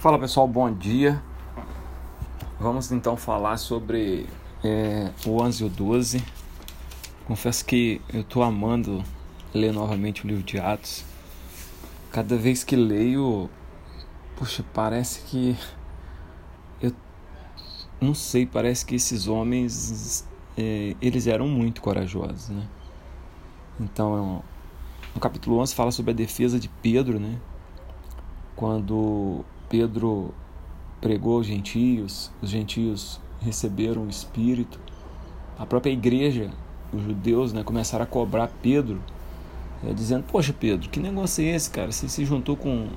Fala pessoal, bom dia. Vamos então falar sobre é, o 11 e o 12. Confesso que eu estou amando ler novamente o livro de Atos. Cada vez que leio, puxa, parece que eu não sei, parece que esses homens é, eles eram muito corajosos, né? Então, no capítulo 11 fala sobre a defesa de Pedro, né? Quando Pedro pregou aos gentios, os gentios receberam o Espírito. A própria igreja, os judeus, né, começaram a cobrar Pedro, é, dizendo: Poxa, Pedro, que negócio é esse, cara? Você se juntou com,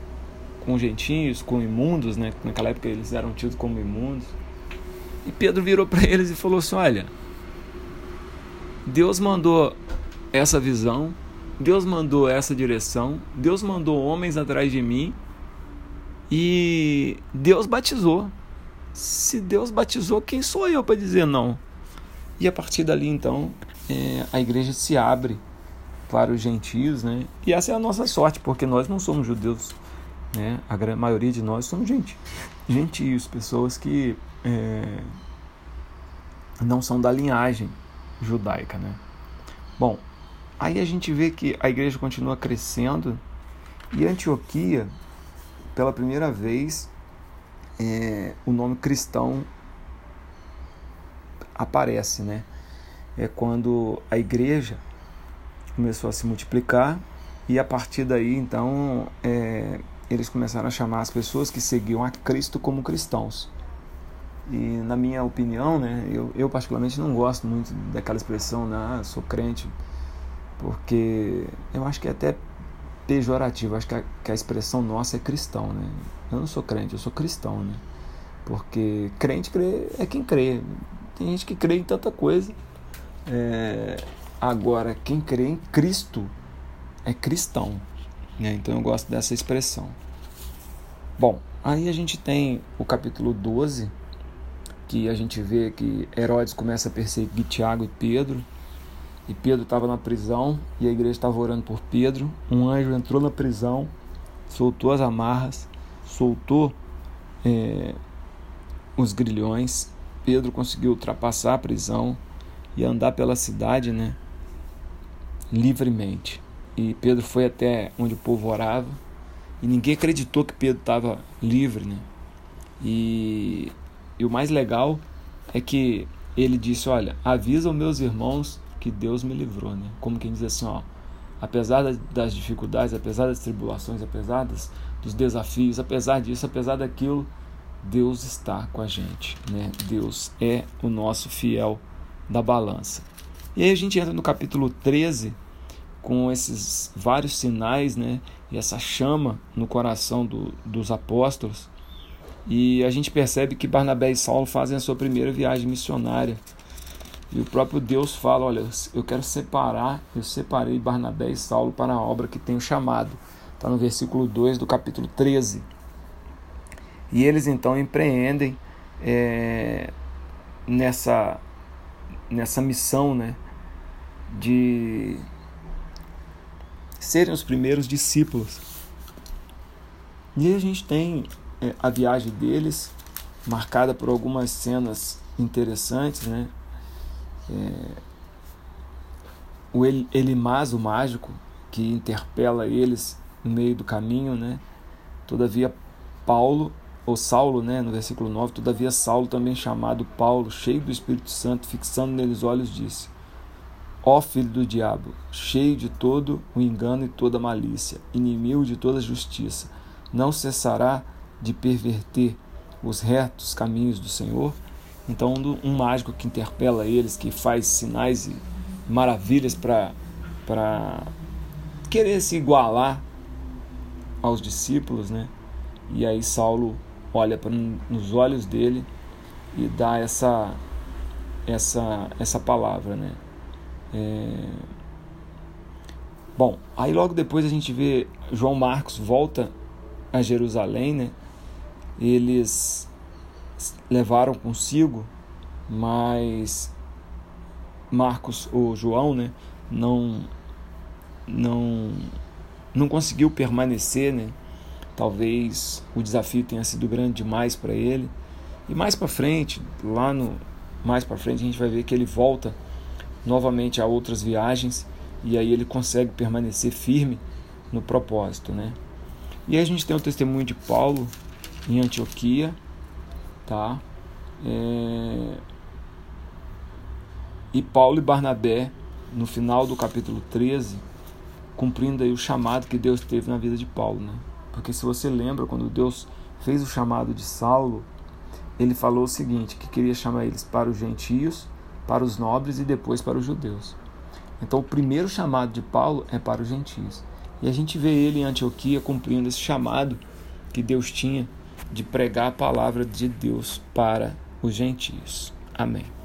com gentios, com imundos, né? Naquela época eles eram tidos como imundos. E Pedro virou para eles e falou assim: Olha, Deus mandou essa visão, Deus mandou essa direção, Deus mandou homens atrás de mim e Deus batizou. Se Deus batizou, quem sou eu para dizer não? E a partir dali, então, é, a igreja se abre para os gentios, né? E essa é a nossa sorte, porque nós não somos judeus, né? A grande maioria de nós somos gente, gentios, pessoas que é, não são da linhagem judaica, né? Bom, aí a gente vê que a igreja continua crescendo e Antioquia pela primeira vez é, o nome cristão aparece, né? É quando a igreja começou a se multiplicar e a partir daí, então, é, eles começaram a chamar as pessoas que seguiam a Cristo como cristãos. E na minha opinião, né, eu, eu particularmente não gosto muito daquela expressão, né, sou crente, porque eu acho que é até pejorativo. Acho que a, que a expressão nossa é cristão, né? Eu não sou crente, eu sou cristão, né? Porque crente crê, é quem crê. Tem gente que crê em tanta coisa. É, agora, quem crê em Cristo é cristão. Né? Então eu gosto dessa expressão. Bom, aí a gente tem o capítulo 12, que a gente vê que Herodes começa a perseguir Tiago e Pedro e Pedro estava na prisão e a igreja estava orando por Pedro. Um anjo entrou na prisão, soltou as amarras, soltou é, os grilhões. Pedro conseguiu ultrapassar a prisão e andar pela cidade, né, livremente. E Pedro foi até onde o povo orava e ninguém acreditou que Pedro estava livre, né? E, e o mais legal é que ele disse: Olha, avisa os meus irmãos que Deus me livrou, né? Como quem diz assim, ó, apesar das dificuldades, apesar das tribulações, apesar das, dos desafios, apesar disso, apesar daquilo, Deus está com a gente, né? Deus é o nosso fiel da balança. E aí a gente entra no capítulo 13 com esses vários sinais, né? E essa chama no coração do, dos apóstolos. E a gente percebe que Barnabé e Saulo fazem a sua primeira viagem missionária e o próprio Deus fala: Olha, eu quero separar, eu separei Barnabé e Saulo para a obra que tenho chamado. Está no versículo 2 do capítulo 13. E eles então empreendem é, nessa, nessa missão né, de serem os primeiros discípulos. E a gente tem é, a viagem deles, marcada por algumas cenas interessantes, né? É, o Elimás, o mágico, que interpela eles no meio do caminho, né? Todavia Paulo, ou Saulo, né, no versículo 9, todavia Saulo, também chamado Paulo, cheio do Espírito Santo, fixando neles olhos, disse: Ó filho do diabo, cheio de todo o engano e toda malícia, inimigo de toda justiça, não cessará de perverter os retos caminhos do Senhor? Então, um mágico que interpela eles, que faz sinais e maravilhas para querer se igualar aos discípulos, né? E aí Saulo olha para nos olhos dele e dá essa essa essa palavra, né? É... Bom, aí logo depois a gente vê João Marcos volta a Jerusalém, né? Eles levaram consigo, mas Marcos ou João, né, não não não conseguiu permanecer, né, talvez o desafio tenha sido grande demais para ele. E mais para frente, lá no mais para frente a gente vai ver que ele volta novamente a outras viagens e aí ele consegue permanecer firme no propósito, né? E aí a gente tem o testemunho de Paulo em Antioquia, tá? É... E Paulo e Barnabé, no final do capítulo 13, cumprindo aí o chamado que Deus teve na vida de Paulo, né? Porque se você lembra, quando Deus fez o chamado de Saulo, ele falou o seguinte, que queria chamar eles para os gentios, para os nobres e depois para os judeus. Então o primeiro chamado de Paulo é para os gentios. E a gente vê ele em Antioquia cumprindo esse chamado que Deus tinha de pregar a palavra de Deus para os gentios. Amém.